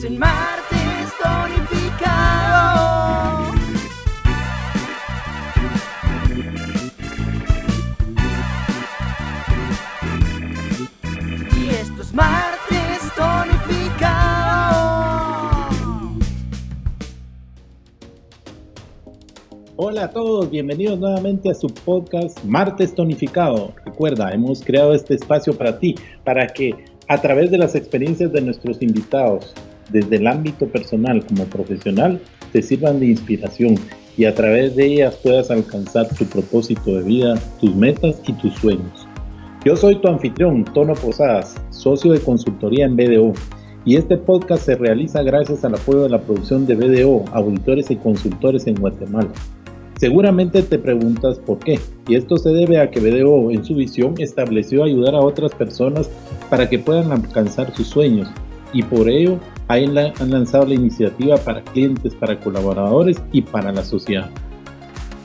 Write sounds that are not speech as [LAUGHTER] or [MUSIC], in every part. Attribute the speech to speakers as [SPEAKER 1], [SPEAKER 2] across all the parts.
[SPEAKER 1] En martes tonificado. Y esto es martes tonificado.
[SPEAKER 2] Hola a todos, bienvenidos nuevamente a su podcast Martes Tonificado. Recuerda, hemos creado este espacio para ti, para que a través de las experiencias de nuestros invitados, desde el ámbito personal como profesional, te sirvan de inspiración y a través de ellas puedas alcanzar tu propósito de vida, tus metas y tus sueños. Yo soy tu anfitrión, Tono Posadas, socio de consultoría en BDO, y este podcast se realiza gracias al apoyo de la producción de BDO, auditores y consultores en Guatemala. Seguramente te preguntas por qué, y esto se debe a que BDO en su visión estableció ayudar a otras personas para que puedan alcanzar sus sueños, y por ello han lanzado la iniciativa para clientes, para colaboradores y para la sociedad.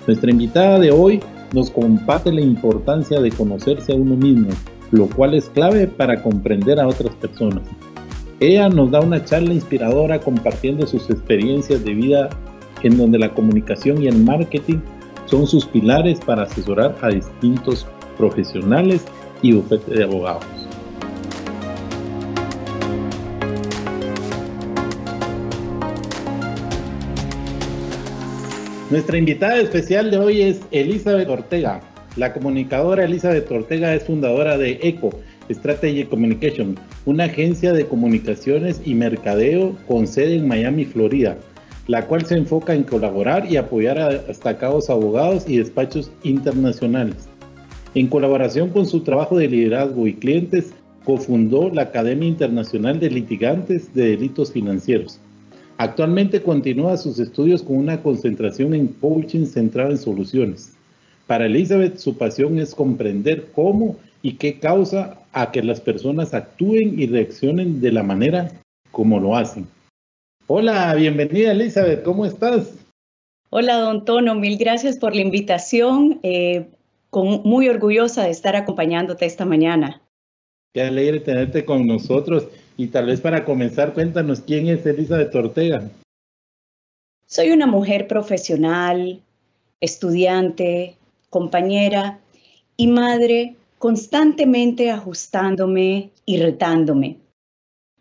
[SPEAKER 2] Nuestra invitada de hoy nos comparte la importancia de conocerse a uno mismo, lo cual es clave para comprender a otras personas. Ella nos da una charla inspiradora compartiendo sus experiencias de vida en donde la comunicación y el marketing son sus pilares para asesorar a distintos profesionales y bufetes de abogados. Nuestra invitada especial de hoy es Elizabeth Ortega. La comunicadora Elizabeth Ortega es fundadora de ECO, Strategy Communication, una agencia de comunicaciones y mercadeo con sede en Miami, Florida, la cual se enfoca en colaborar y apoyar a destacados abogados y despachos internacionales. En colaboración con su trabajo de liderazgo y clientes, cofundó la Academia Internacional de Litigantes de Delitos Financieros Actualmente continúa sus estudios con una concentración en coaching centrado en soluciones. Para Elizabeth, su pasión es comprender cómo y qué causa a que las personas actúen y reaccionen de la manera como lo hacen. Hola, bienvenida Elizabeth, ¿cómo estás?
[SPEAKER 3] Hola, don Tono, mil gracias por la invitación. Eh, con, muy orgullosa de estar acompañándote esta mañana.
[SPEAKER 2] Qué alegre tenerte con nosotros. Y tal vez para comenzar, cuéntanos quién es Elizabeth Ortega.
[SPEAKER 3] Soy una mujer profesional, estudiante, compañera y madre constantemente ajustándome y retándome.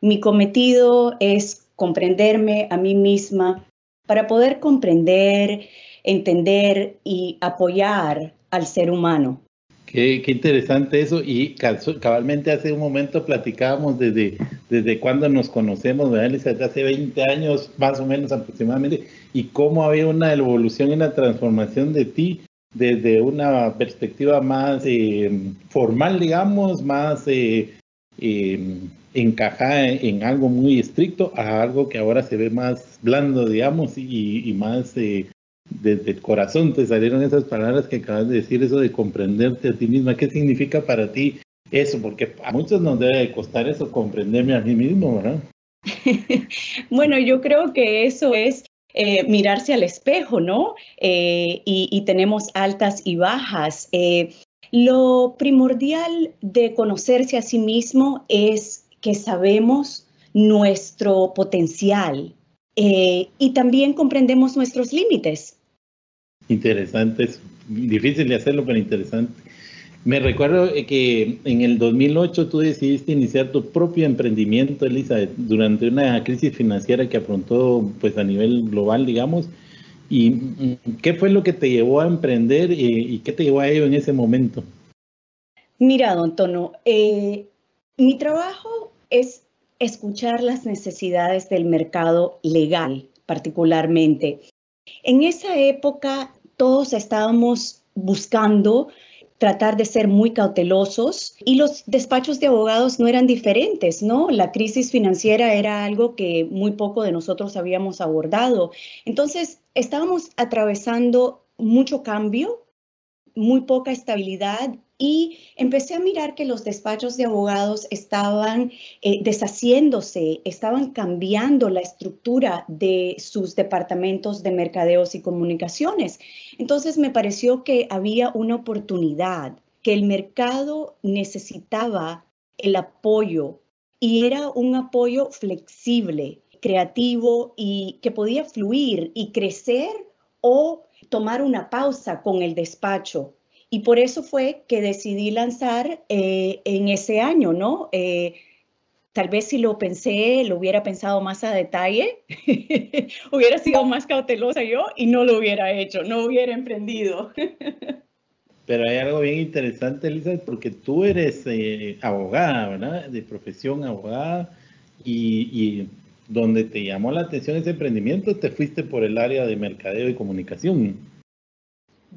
[SPEAKER 3] Mi cometido es comprenderme a mí misma para poder comprender, entender y apoyar al ser humano.
[SPEAKER 2] Qué, interesante eso. Y cabalmente hace un momento platicábamos desde, desde cuando nos conocemos, ¿verdad? Hace 20 años, más o menos aproximadamente, y cómo había una evolución y una transformación de ti desde una perspectiva más eh, formal, digamos, más eh, eh, encajada en algo muy estricto, a algo que ahora se ve más blando, digamos, y, y más desde el corazón te salieron esas palabras que acabas de decir, eso de comprenderte a ti misma. ¿Qué significa para ti eso? Porque a muchos nos debe costar eso, comprenderme a mí mismo, ¿verdad? [LAUGHS]
[SPEAKER 3] bueno, yo creo que eso es eh, mirarse al espejo, ¿no? Eh, y, tenemos altas y bajas. Eh, lo primordial de conocerse a sí mismo es que sabemos nuestro potencial y también comprendemos nuestros límites.
[SPEAKER 2] Interesante, es difícil de hacerlo, pero interesante. Me recuerdo que en el 2008 tú decidiste iniciar tu propio emprendimiento, Elisa, durante una crisis financiera que afrontó pues a nivel global, digamos. ¿Y qué fue lo que te llevó a emprender y, qué te llevó a ello en ese momento?
[SPEAKER 3] Mira, don Tono, eh, mi trabajo es escuchar las necesidades del mercado legal, particularmente. En esa época todos estábamos buscando tratar de ser muy cautelosos y los despachos de abogados no eran diferentes, ¿no? La crisis financiera era algo que muy poco de nosotros habíamos abordado. Entonces, estábamos atravesando mucho cambio, muy poca estabilidad y empecé a mirar que los despachos de abogados estaban eh, deshaciéndose, estaban cambiando la estructura de sus departamentos de mercadeos y comunicaciones. Entonces me pareció que había una oportunidad, que el mercado necesitaba el apoyo y era un apoyo flexible creativo y que podía fluir y crecer o tomar una pausa con el despacho. Y por eso fue que decidí lanzar eh, en ese año, ¿no? Eh, tal vez si lo pensé, lo hubiera pensado más a detalle, [LAUGHS] hubiera sido más cautelosa yo y no lo hubiera hecho, no hubiera emprendido. [LAUGHS]
[SPEAKER 2] Pero hay algo bien interesante, Elizabeth, porque tú eres eh, abogada, ¿verdad? De profesión abogada y, y, donde te llamó la atención ese emprendimiento, te fuiste por el área de mercadeo y comunicación.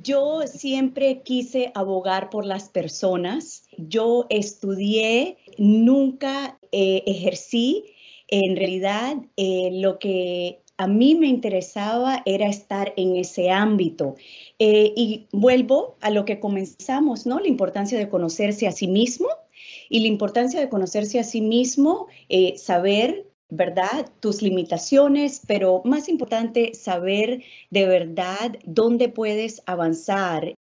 [SPEAKER 3] Yo siempre quise abogar por las personas. Yo estudié, nunca eh, ejercí. En realidad, eh, lo que a mí me interesaba era estar en ese ámbito. Eh, y vuelvo a lo que comenzamos, ¿no? La importancia de conocerse a sí mismo y la importancia de conocerse a sí mismo, saber, ¿verdad? Tus limitaciones, pero más importante, saber de verdad dónde puedes avanzar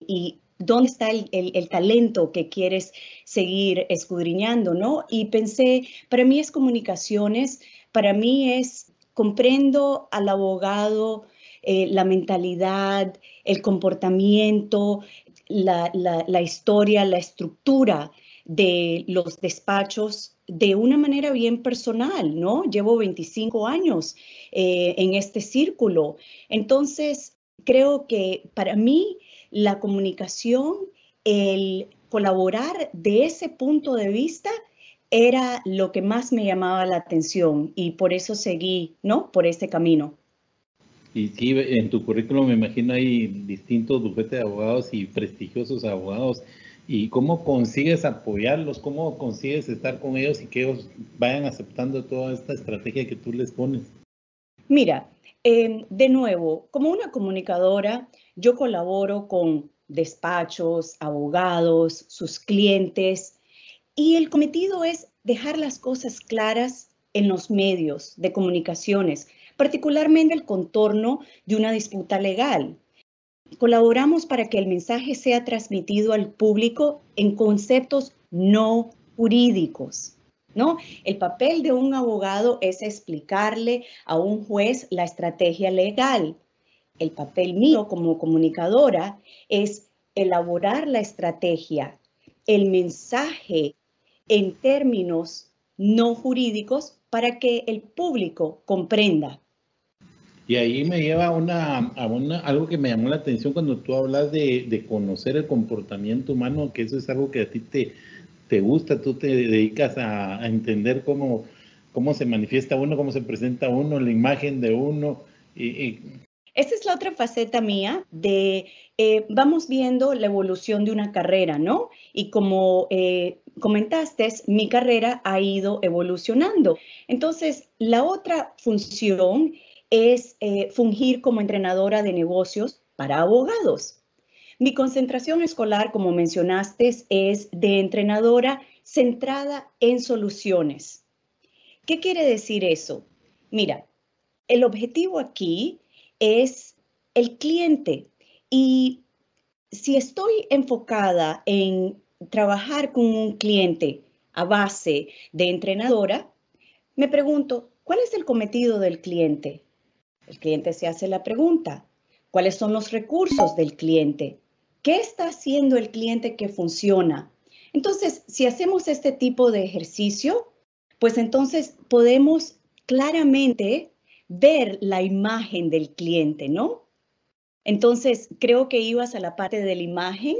[SPEAKER 3] y dónde está el, el, talento que quieres seguir escudriñando, ¿no? Y pensé, para mí es comunicaciones, para mí es comprendo al abogado, eh, la mentalidad, el comportamiento, la, la, la, historia, la estructura de los despachos de una manera bien personal, ¿no? Llevo 25 años eh, en este círculo. Entonces, creo que para mí la comunicación, el colaborar de ese punto de vista era lo que más me llamaba la atención y por eso seguí, ¿no? Por este camino.
[SPEAKER 2] Y sí, en tu currículum me imagino hay distintos bufetes de abogados y prestigiosos abogados. ¿Y cómo consigues apoyarlos? ¿Cómo consigues estar con ellos y que ellos vayan aceptando toda esta estrategia que tú les pones?
[SPEAKER 3] Mira, eh, de nuevo, como una comunicadora, yo colaboro con despachos, abogados, sus clientes, y el cometido es dejar las cosas claras en los medios de comunicaciones, particularmente el contorno de una disputa legal. Colaboramos para que el mensaje sea transmitido al público en conceptos no jurídicos. ¿No? El papel de un abogado es explicarle a un juez la estrategia legal. El papel mío como comunicadora es elaborar la estrategia, el mensaje en términos no jurídicos para que el público comprenda.
[SPEAKER 2] Y ahí me lleva a una, a una, algo que me llamó la atención cuando tú hablas de, de, conocer el comportamiento humano, que eso es algo que a ti te, te gusta, tú te dedicas a, a, entender cómo, cómo se manifiesta uno, cómo se presenta uno, la imagen de uno. Y, y...
[SPEAKER 3] Esta es la otra faceta mía de, eh, vamos viendo la evolución de una carrera, ¿no? Y como eh, comentaste, mi carrera ha ido evolucionando. Entonces, la otra función es eh, fungir como entrenadora de negocios para abogados. Mi concentración escolar, como mencionaste, es de entrenadora centrada en soluciones. ¿Qué quiere decir eso? Mira, el objetivo aquí es el cliente y si estoy enfocada en trabajar con un cliente a base de entrenadora, me pregunto, ¿cuál es el cometido del cliente? El cliente se hace la pregunta, ¿cuáles son los recursos del cliente? ¿Qué está haciendo el cliente que funciona? Entonces, si hacemos este tipo de ejercicio, pues entonces podemos claramente ver la imagen del cliente, ¿no? Entonces, creo que ibas a la parte de la imagen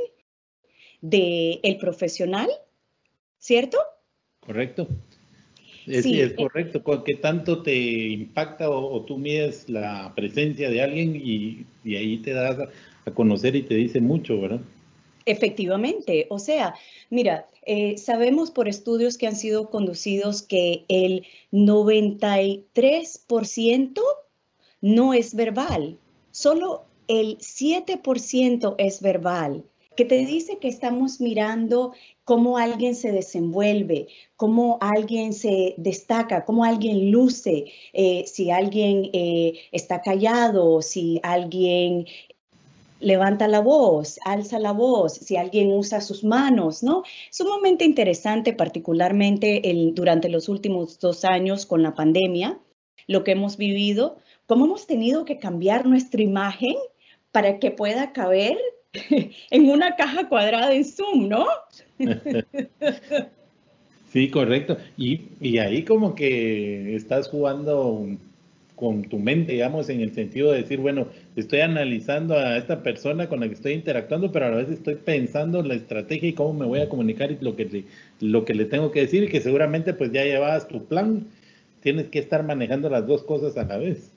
[SPEAKER 3] del el profesional, ¿cierto?
[SPEAKER 2] Correcto. Es, sí, es correcto. ¿Qué tanto te impacta o, o, tú mides la presencia de alguien y, y ahí te das a, a, conocer y te dice mucho, ¿verdad?
[SPEAKER 3] Efectivamente. O sea, mira, eh, sabemos por estudios que han sido conducidos que el 93% no es verbal. Solo el 7% es verbal que te dice que estamos mirando cómo alguien se desenvuelve, cómo alguien se destaca, cómo alguien luce, eh, si alguien eh, está callado, si alguien levanta la voz, alza la voz, si alguien usa sus manos, ¿no? Sumamente interesante, particularmente durante los últimos dos años con la pandemia, lo que hemos vivido, cómo hemos tenido que cambiar nuestra imagen para que pueda caber [LAUGHS] en una caja cuadrada en Zoom, ¿no? [LAUGHS]
[SPEAKER 2] Sí, correcto. Y, y, ahí como que estás jugando con tu mente, digamos, en el sentido de decir, bueno, estoy analizando a esta persona con la que estoy interactuando, pero a la vez estoy pensando la estrategia y cómo me voy a comunicar y lo que le, lo que le tengo que decir y que seguramente pues ya llevabas tu plan. Tienes que estar manejando las dos cosas a la vez.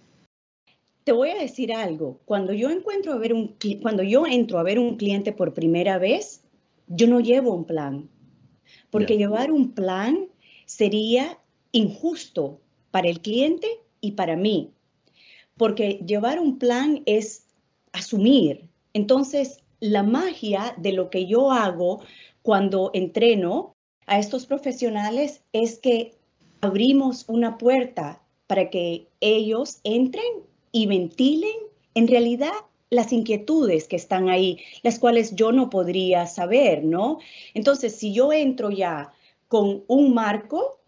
[SPEAKER 3] Te voy a decir algo. Cuando yo encuentro a ver un cuando yo entro a ver un cliente por primera vez, yo no llevo un plan. Porque llevar un plan sería injusto para el cliente y para mí. Porque llevar un plan es asumir. Entonces, la magia de lo que yo hago cuando entreno a estos profesionales es que abrimos una puerta para que ellos entren y ventilen en realidad las inquietudes que están ahí, las cuales yo no podría saber, ¿no? Entonces, si yo entro ya con un marco,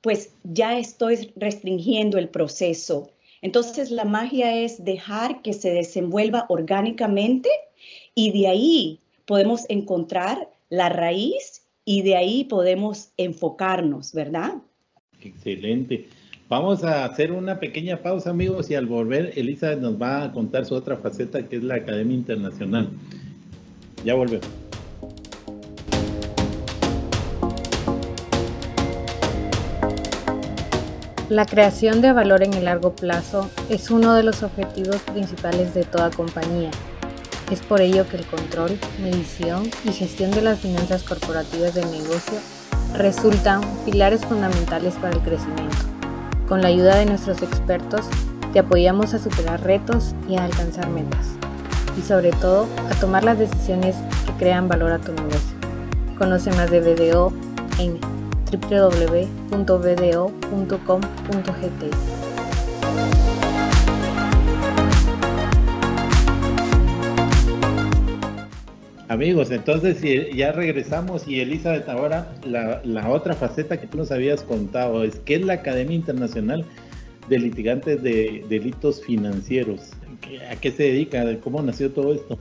[SPEAKER 3] pues ya estoy restringiendo el proceso. Entonces, la magia es dejar que se desenvuelva orgánicamente y de ahí podemos encontrar la raíz y de ahí podemos enfocarnos, ¿verdad?
[SPEAKER 2] Excelente. Vamos a hacer una pequeña pausa, amigos, y al volver, Elisa nos va a contar su otra faceta, que es la Academia Internacional. Ya volvemos.
[SPEAKER 4] La creación de valor en el largo plazo es uno de los objetivos principales de toda compañía. Es por ello que el control, medición y gestión de las finanzas corporativas del negocio resultan pilares fundamentales para el crecimiento. Con la ayuda de nuestros expertos, te apoyamos a superar retos y a alcanzar metas. Y sobre todo, a tomar las decisiones que crean valor a tu negocio. Conoce más de BDO en www.bdo.com.gt.
[SPEAKER 2] Amigos, entonces ya regresamos y Elizabeth, ahora la, la, otra faceta que tú nos habías contado es que es la Academia Internacional de Litigantes de Delitos Financieros. ¿A qué se dedica? ¿Cómo nació todo esto?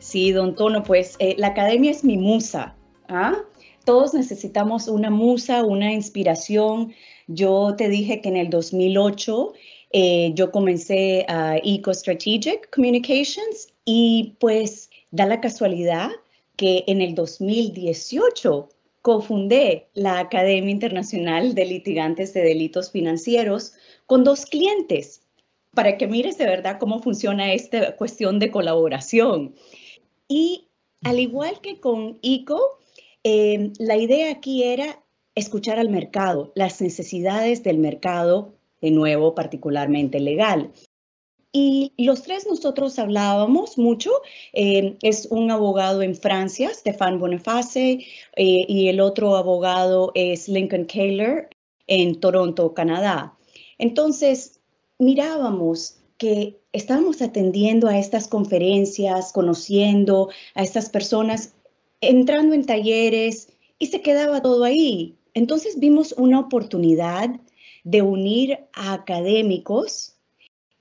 [SPEAKER 3] Sí, don Tono, pues eh, la Academia es mi musa. ¿ah? Todos necesitamos una musa, una inspiración. Yo te dije que en el 2008 eh, yo comencé a Eco Strategic Communications y pues Da la casualidad que en el 2018 cofundé la Academia Internacional de Litigantes de Delitos Financieros con dos clientes para que mires de verdad cómo funciona esta cuestión de colaboración. Y al igual que con ICO, eh, la idea aquí era escuchar al mercado, las necesidades del mercado, de nuevo, particularmente legal. Y los tres nosotros hablábamos mucho. Eh, es un abogado en Francia, Stéphane Boniface, eh, y el otro abogado es Lincoln Kaler en Toronto, Canadá. Entonces, mirábamos que estábamos atendiendo a estas conferencias, conociendo a estas personas, entrando en talleres y se quedaba todo ahí. Entonces vimos una oportunidad de unir a académicos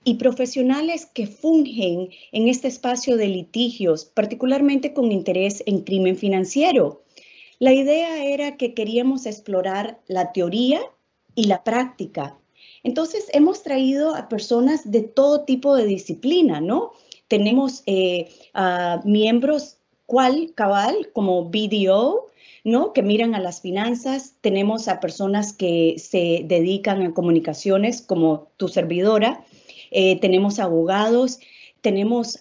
[SPEAKER 3] y profesionales que fungen en este espacio de litigios, particularmente con interés en crimen financiero. La idea era que queríamos explorar la teoría y la práctica. Entonces, hemos traído a personas de todo tipo de disciplina, ¿no? Tenemos eh, a miembros cual cabal como BDO, ¿no? Que miran a las finanzas. Tenemos a personas que se dedican a comunicaciones como tu servidora eh, tenemos abogados, tenemos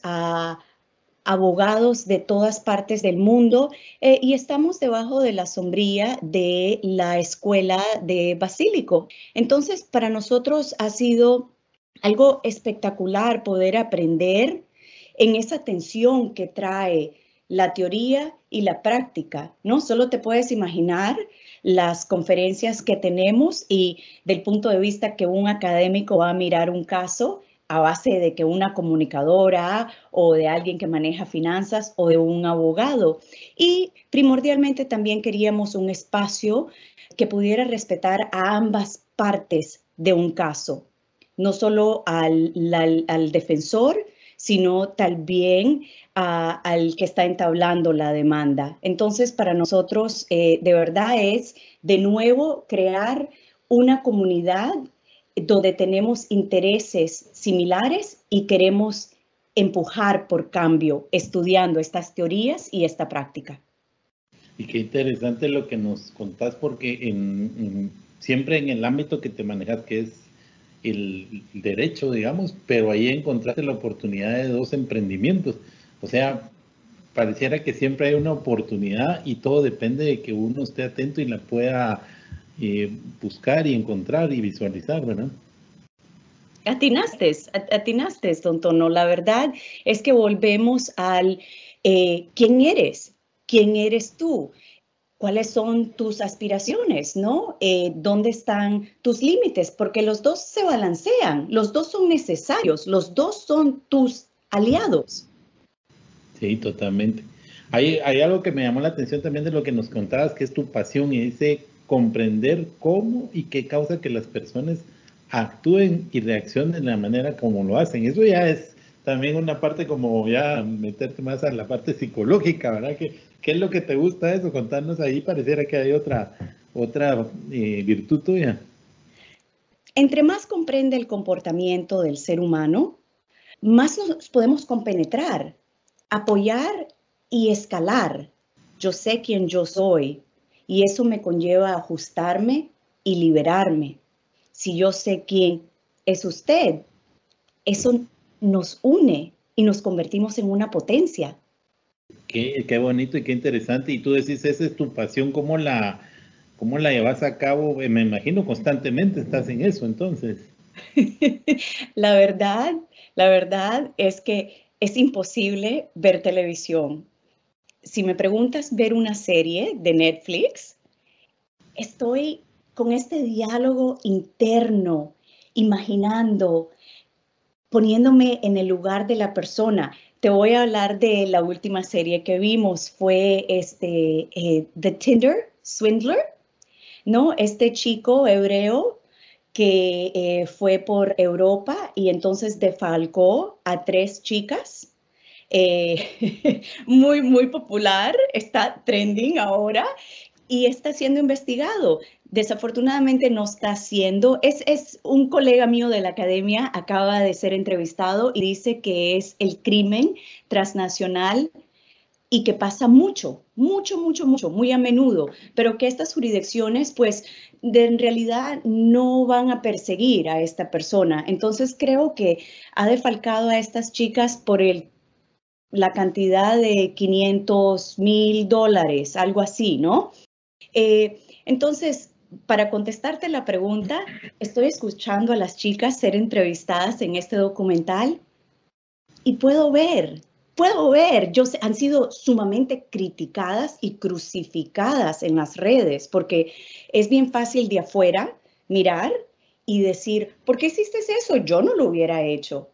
[SPEAKER 3] abogados de todas partes del mundo eh, y estamos debajo de la sombría de la escuela de Basílico. Entonces, para nosotros ha sido algo espectacular poder aprender en esa tensión que trae la teoría y la práctica, ¿no? Solo te puedes imaginar las conferencias que tenemos y del punto de vista que un académico va a mirar un caso a base de que una comunicadora o de alguien que maneja finanzas o de un abogado. Y primordialmente también queríamos un espacio que pudiera respetar a ambas partes de un caso, no solo al, al, defensor, sino también al que está entablando la demanda. Entonces, para nosotros, eh, de verdad es, de nuevo, crear una comunidad donde tenemos intereses similares y queremos empujar por cambio, estudiando estas teorías y esta práctica.
[SPEAKER 2] Y qué interesante lo que nos contás, porque siempre en el ámbito que te manejas, que es el derecho, digamos, pero ahí encontraste la oportunidad de dos emprendimientos. O sea, pareciera que siempre hay una oportunidad y todo depende de que uno esté atento y la pueda eh, buscar y encontrar y visualizar, ¿verdad?
[SPEAKER 3] Atinaste, atinaste, don Tono. La verdad es que volvemos al eh, quién eres, quién eres tú, cuáles son tus aspiraciones, ¿no? Eh, ¿Dónde están tus límites? Porque los dos se balancean, los dos son necesarios, los dos son tus aliados.
[SPEAKER 2] Sí, totalmente. Hay, algo que me llamó la atención también de lo que nos contabas, que es tu pasión y dice comprender cómo y qué causa que las personas actúen y reaccionen de la manera como lo hacen. Eso ya es también una parte como ya meterte más a la parte psicológica, ¿verdad? ¿Qué, qué es lo que te gusta eso? Contarnos ahí, pareciera que hay otra, otra eh, virtud tuya.
[SPEAKER 3] Entre más comprende el comportamiento del ser humano, más nos podemos compenetrar, apoyar y escalar. Yo sé quién yo soy y eso me conlleva a ajustarme y liberarme si yo sé quién es usted, eso nos une y nos convertimos en una potencia.
[SPEAKER 2] Qué, qué bonito y qué interesante. Y tú decís, esa es tu pasión, ¿cómo la, cómo la llevas a cabo? Eh, me imagino constantemente estás en eso, entonces. [LAUGHS]
[SPEAKER 3] la verdad, la verdad es que es imposible ver televisión. Si me preguntas ver una serie de Netflix, estoy con este diálogo interno, imaginando, poniéndome en el lugar de la persona. Te voy a hablar de la última serie que vimos, fue este, eh, The Tinder Swindler, ¿no? Este chico hebreo que eh, fue por Europa y entonces defalcó a tres chicas. Eh, [LAUGHS] muy, muy popular, está trending ahora y está siendo investigado. Desafortunadamente no está siendo. Es, es un colega mío de la academia, acaba de ser entrevistado y dice que es el crimen transnacional y que pasa mucho, mucho, mucho, mucho, muy a menudo, pero que estas jurisdicciones pues de, en realidad no van a perseguir a esta persona. Entonces creo que ha defalcado a estas chicas por el, la cantidad de 500 mil dólares, algo así, ¿no? Eh, entonces, para contestarte la pregunta, estoy escuchando a las chicas ser entrevistadas en este documental y puedo ver, puedo ver, yo, han sido sumamente criticadas y crucificadas en las redes porque es bien fácil de afuera mirar y decir, ¿por qué hiciste eso? Yo no lo hubiera hecho.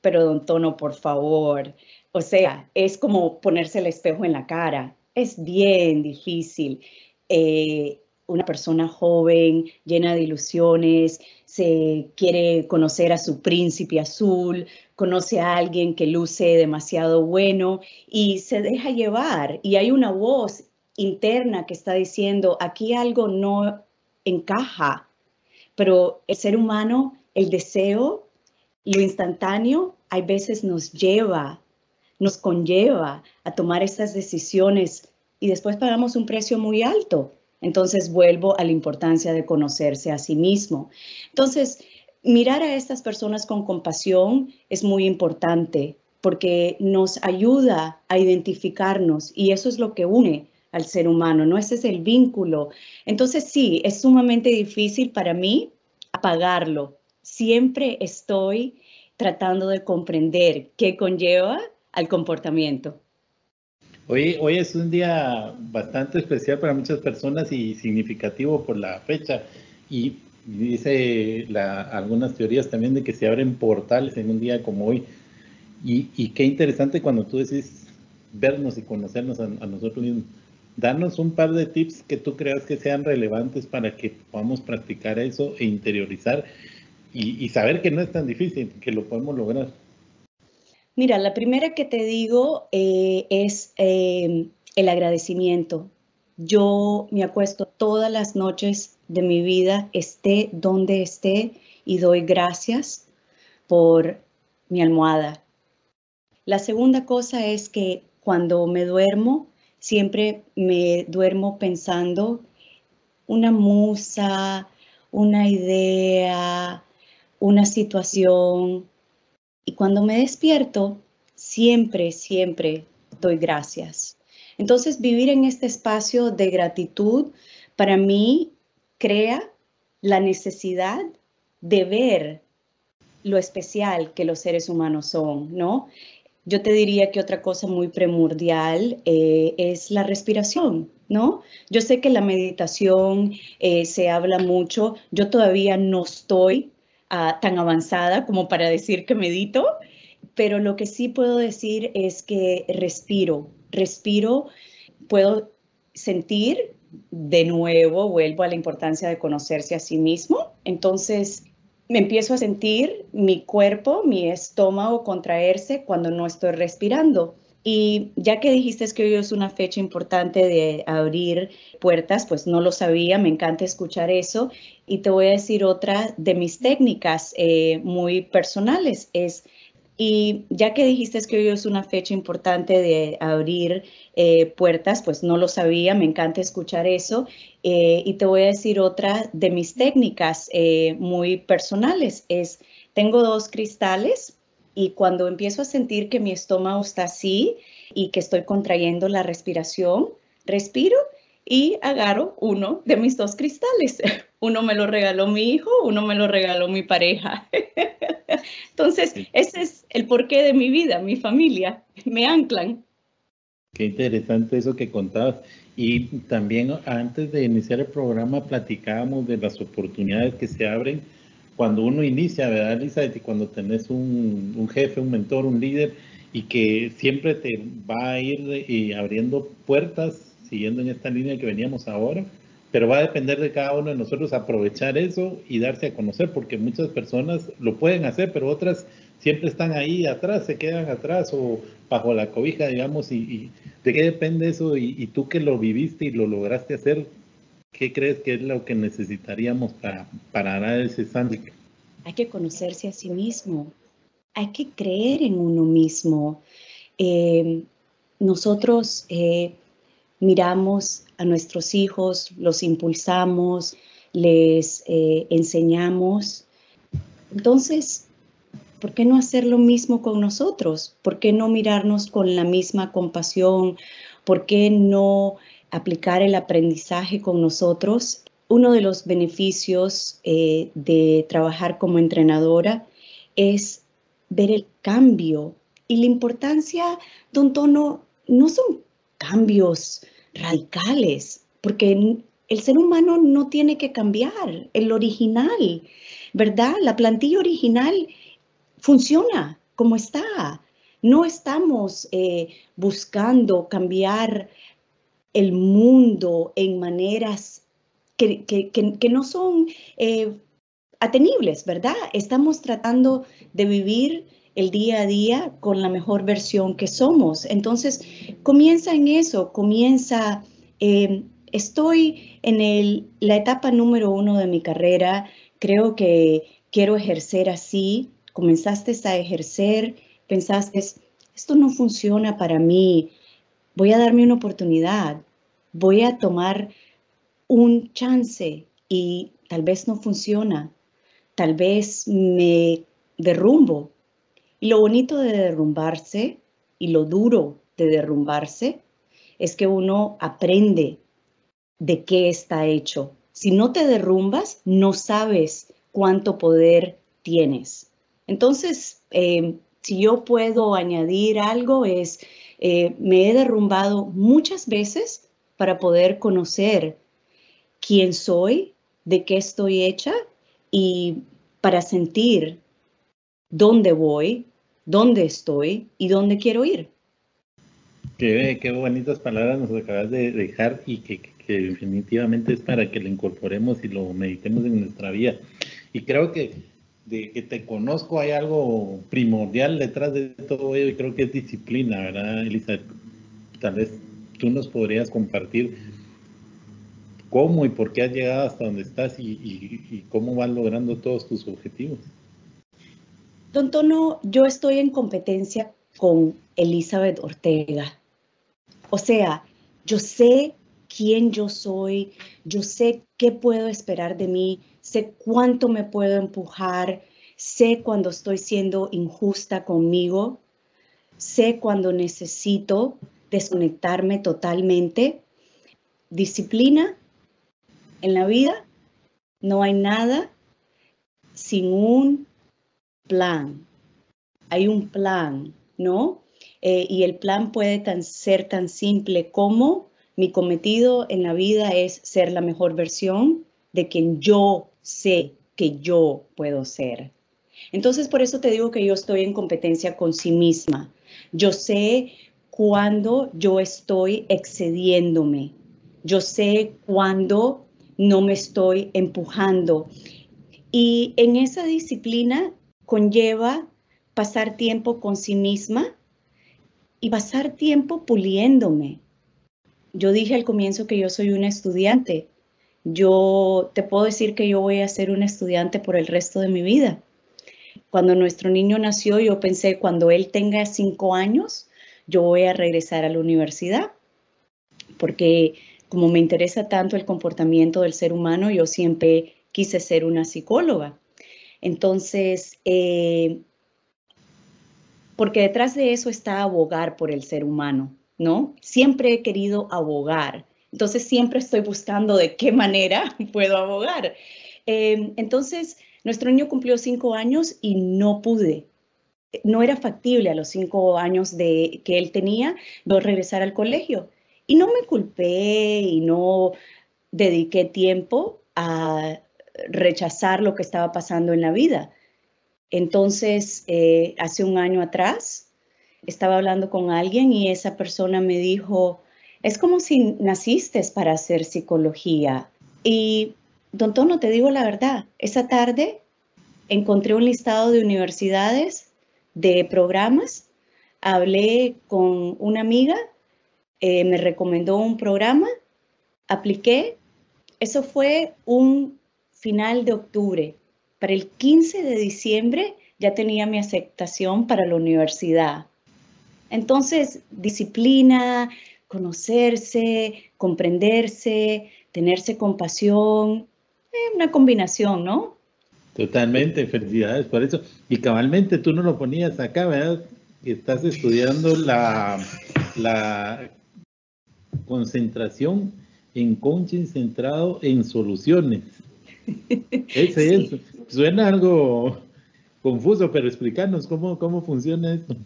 [SPEAKER 3] Pero don Tono, por favor, o sea, es como ponerse el espejo en la cara. Es bien difícil. Eh, una persona joven, llena de ilusiones, se quiere conocer a su príncipe azul, conoce a alguien que luce demasiado bueno y se deja llevar. Y hay una voz interna que está diciendo, aquí algo no encaja, pero el ser humano, el deseo, lo instantáneo, hay veces nos lleva, nos conlleva a tomar estas decisiones y después pagamos un precio muy alto. Entonces vuelvo a la importancia de conocerse a sí mismo. Entonces, mirar a estas personas con compasión es muy importante porque nos ayuda a identificarnos y eso es lo que une al ser humano, ¿no? Ese es el vínculo. Entonces, sí, es sumamente difícil para mí apagarlo. Siempre estoy tratando de comprender qué conlleva al comportamiento.
[SPEAKER 2] Hoy, hoy es un día bastante especial para muchas personas y significativo por la fecha. Y dice algunas teorías también de que se abren portales en un día como hoy. Y, qué interesante cuando tú decís vernos y conocernos a, nosotros mismos. Danos un par de tips que tú creas que sean relevantes para que podamos practicar eso e interiorizar y, saber que no es tan difícil, que lo podemos lograr.
[SPEAKER 3] Mira, la primera que te digo eh, es eh, el agradecimiento. Yo me acuesto todas las noches de mi vida, esté donde esté, y doy gracias por mi almohada. La segunda cosa es que cuando me duermo, siempre me duermo pensando una musa, una idea, una situación. Y cuando me despierto, siempre, siempre doy gracias. Entonces, vivir en este espacio de gratitud para mí crea la necesidad de ver lo especial que los seres humanos son, ¿no? Yo te diría que otra cosa muy primordial eh, es la respiración, ¿no? Yo sé que la meditación eh, se habla mucho, yo todavía no estoy ah, tan avanzada como para decir que medito, pero lo que sí puedo decir es que respiro, respiro, puedo sentir de nuevo, vuelvo a la importancia de conocerse a sí mismo, entonces me empiezo a sentir mi cuerpo, mi estómago contraerse cuando no estoy respirando. Y ya que dijiste que hoy es una fecha importante de abrir puertas, pues no lo sabía, me encanta escuchar eso. Y te voy a decir otra de mis técnicas eh, muy personales, es y ya que dijiste que hoy es una fecha importante de abrir eh, puertas, pues no lo sabía, me encanta escuchar eso. Eh, y te voy a decir otra de mis técnicas muy personales. Es, tengo dos cristales y cuando empiezo a sentir que mi estómago está así y que estoy contrayendo la respiración, respiro y agarro uno de mis dos cristales. [LAUGHS] Uno me lo regaló mi hijo, uno me lo regaló mi pareja. [LAUGHS] Entonces, ese es el porqué de mi vida, mi familia, me anclan.
[SPEAKER 2] Qué interesante eso que contabas. Y también antes de iniciar el programa platicábamos de las oportunidades que se abren cuando uno inicia, ¿verdad, Elizabeth? cuando tenés un, un jefe, un mentor, un líder, y que siempre te va a ir eh, abriendo puertas siguiendo en esta línea que veníamos ahora, pero va a depender de cada uno de nosotros aprovechar eso y darse a conocer, porque muchas personas lo pueden hacer, pero otras siempre están ahí atrás, se quedan atrás o bajo la cobija, digamos, y, de qué depende eso, y, tú que lo viviste y lo lograste hacer, ¿qué crees que es lo que necesitaríamos para, para dar ese salto?
[SPEAKER 3] Hay que conocerse a sí mismo, hay que creer en uno mismo. Eh, nosotros eh, miramos a nuestros hijos, los impulsamos, les eh, enseñamos. Entonces, ¿por qué no hacer lo mismo con nosotros? ¿Por qué no mirarnos con la misma compasión? ¿Por qué no aplicar el aprendizaje con nosotros? Uno de los beneficios eh, de trabajar como entrenadora es ver el cambio y la importancia, don Tono, no son cambios radicales, porque el ser humano no tiene que cambiar, el original, ¿verdad? La plantilla original funciona como está. No estamos eh, buscando cambiar el mundo en maneras que, no son eh, atenibles, ¿verdad? Estamos tratando de vivir el día a día con la mejor versión que somos. Entonces, comienza en eso, comienza, eh, estoy en la etapa número uno de mi carrera, creo que quiero ejercer así, comenzaste a ejercer, pensaste, esto no funciona para mí, voy a darme una oportunidad, voy a tomar un chance y tal vez no funciona, tal vez me derrumbo, y lo bonito de derrumbarse y lo duro de derrumbarse es que uno aprende de qué está hecho. Si no te derrumbas, no sabes cuánto poder tienes. Entonces, eh, si yo puedo añadir algo, es, eh, me he derrumbado muchas veces para poder conocer quién soy, de qué estoy hecha y para sentir dónde voy, dónde estoy y dónde quiero ir.
[SPEAKER 2] Qué, qué bonitas palabras nos acabas de dejar y que, que, definitivamente es para que lo incorporemos y lo meditemos en nuestra vida. Y creo que de que te conozco hay algo primordial detrás de todo ello y creo que es disciplina, ¿verdad, Elisa? Tal vez tú nos podrías compartir cómo y por qué has llegado hasta donde estás y cómo vas logrando todos tus objetivos.
[SPEAKER 3] Don Tono, yo estoy en competencia con Elizabeth Ortega. O sea, yo sé quién yo soy, yo sé qué puedo esperar de mí, sé cuánto me puedo empujar, sé cuando estoy siendo injusta conmigo, sé cuando necesito desconectarme totalmente. Disciplina en la vida, no hay nada sin un plan. Hay un plan, ¿no? Eh, y el plan puede ser tan simple como mi cometido en la vida es ser la mejor versión de quien yo sé que yo puedo ser. Entonces, por eso te digo que yo estoy en competencia con sí misma. Yo sé cuándo yo estoy excediéndome. Yo sé cuándo no me estoy empujando. Y en esa disciplina conlleva pasar tiempo con sí misma y pasar tiempo puliéndome. Yo dije al comienzo que yo soy una estudiante. Yo te puedo decir que yo voy a ser una estudiante por el resto de mi vida. Cuando nuestro niño nació, yo pensé, cuando él tenga cinco años, yo voy a regresar a la universidad, porque como me interesa tanto el comportamiento del ser humano, yo siempre quise ser una psicóloga. Entonces, eh, porque detrás de eso está abogar por el ser humano, ¿no? Siempre he querido abogar, entonces siempre estoy buscando de qué manera [LAUGHS] puedo abogar. Eh, entonces, nuestro niño cumplió cinco años y no pude. No era factible a los cinco años de, que él tenía no regresar al colegio. Y no me culpé y no dediqué tiempo a rechazar lo que estaba pasando en la vida. Entonces, eh, hace un año atrás, estaba hablando con alguien y esa persona me dijo, es como si naciste para hacer psicología. Y, don Tono, te digo la verdad, esa tarde encontré un listado de universidades, de programas, hablé con una amiga, eh, me recomendó un programa, apliqué, eso fue un final de octubre para el 15 de diciembre ya tenía mi aceptación para la universidad. Entonces, disciplina, conocerse, comprenderse, tenerse compasión, eh, una combinación, ¿no?
[SPEAKER 2] Totalmente, felicidades por eso. Y cabalmente tú no lo ponías acá, ¿verdad? Estás estudiando la, la concentración en coaching centrado en soluciones. [LAUGHS] Ese es. Suena algo confuso, pero explícanos cómo, cómo funciona esto.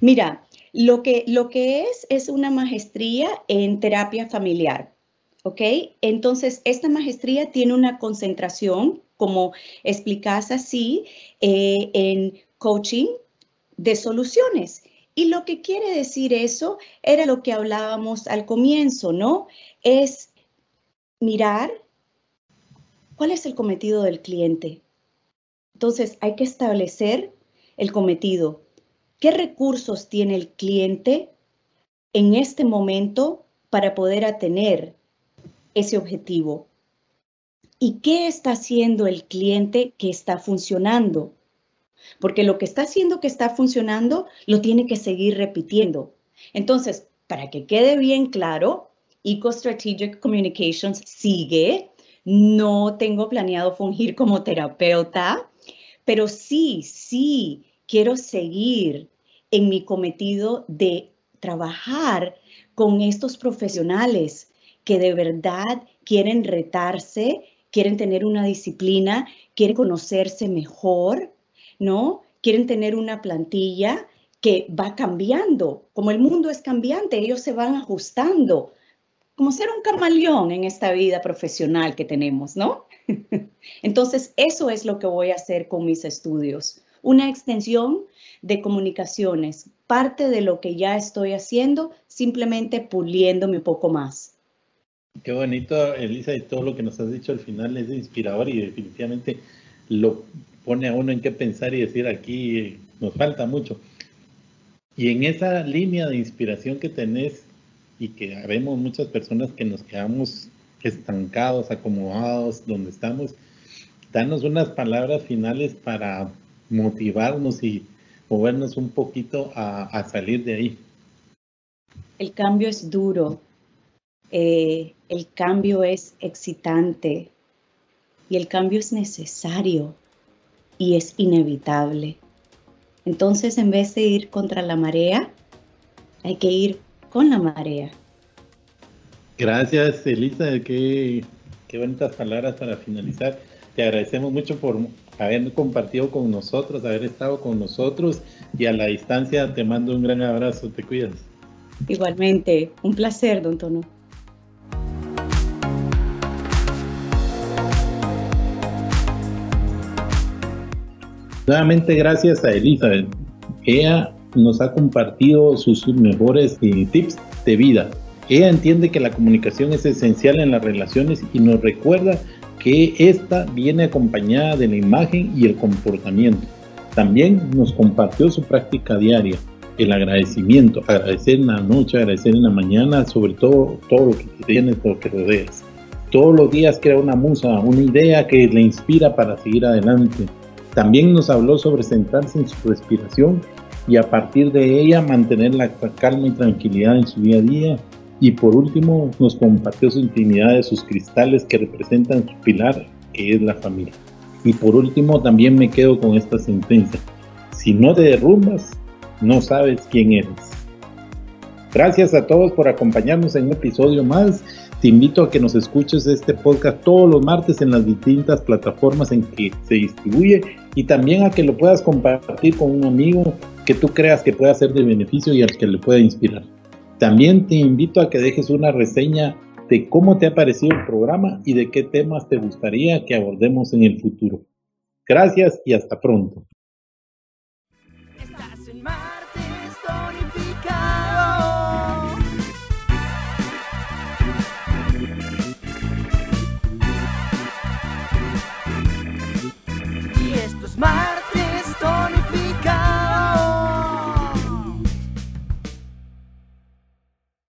[SPEAKER 3] Mira, lo que, lo que es es una maestría en terapia familiar, ¿ok? Entonces, esta maestría tiene una concentración, como explicas así, eh, en coaching de soluciones. Y lo que quiere decir eso era lo que hablábamos al comienzo, ¿no? Es mirar ¿Cuál es el cometido del cliente? Entonces, hay que establecer el cometido. ¿Qué recursos tiene el cliente en este momento para poder atener ese objetivo? ¿Y qué está haciendo el cliente que está funcionando? Porque lo que está haciendo que está funcionando lo tiene que seguir repitiendo. Entonces, para que quede bien claro, Eco Strategic Communications sigue no tengo planeado fungir como terapeuta, pero sí, sí, quiero seguir en mi cometido de trabajar con estos profesionales que de verdad quieren retarse, quieren tener una disciplina, quieren conocerse mejor, ¿no? Quieren tener una plantilla que va cambiando. Como el mundo es cambiante, ellos se van ajustando como ser un camaleón en esta vida profesional que tenemos, ¿no? [LAUGHS] Entonces, eso es lo que voy a hacer con mis estudios. Una extensión de comunicaciones, parte de lo que ya estoy haciendo, simplemente puliéndome un poco más.
[SPEAKER 2] Qué bonito, Elisa, y todo lo que nos has dicho al final es inspirador y definitivamente lo pone a uno en qué pensar y decir aquí nos falta mucho. Y en esa línea de inspiración que tenés y que vemos muchas personas que nos quedamos estancados, acomodados donde estamos, danos unas palabras finales para motivarnos y movernos un poquito a, salir de ahí.
[SPEAKER 3] El cambio es duro, eh, el cambio es excitante y el cambio es necesario y es inevitable. Entonces, en vez de ir contra la marea, hay que ir con la marea.
[SPEAKER 2] Gracias, Elisa. Qué, qué bonitas palabras para finalizar. Te agradecemos mucho por haber compartido con nosotros, haber estado con nosotros y a la distancia te mando un gran abrazo. Te cuidas.
[SPEAKER 3] Igualmente, un placer, don Tono.
[SPEAKER 2] Nuevamente gracias a Elizabeth. Ella nos ha compartido sus mejores eh, tips de vida. Ella entiende que la comunicación es esencial en las relaciones y nos recuerda que esta viene acompañada de la imagen y el comportamiento. También nos compartió su práctica diaria, el agradecimiento, agradecer en la noche, agradecer en la mañana, sobre todo todo lo que tienes, lo que rodeas. Todos los días crea una musa, una idea que le inspira para seguir adelante también nos habló sobre centrarse en su respiración y a partir de ella mantener la calma y tranquilidad en su día a día. Y por último nos compartió su intimidad de sus cristales que representan su pilar, que es la familia. Y por último también me quedo con esta sentencia. Si no te derrumbas, no sabes quién eres. Gracias a todos por acompañarnos en un episodio más te invito a que nos escuches este podcast todos los martes en las distintas plataformas en que se distribuye y también a que lo puedas compartir con un amigo que tú creas que pueda ser de beneficio y al que le pueda inspirar. También te invito a que dejes una reseña de cómo te ha parecido el programa y de qué temas te gustaría que abordemos en el futuro. Gracias y hasta pronto.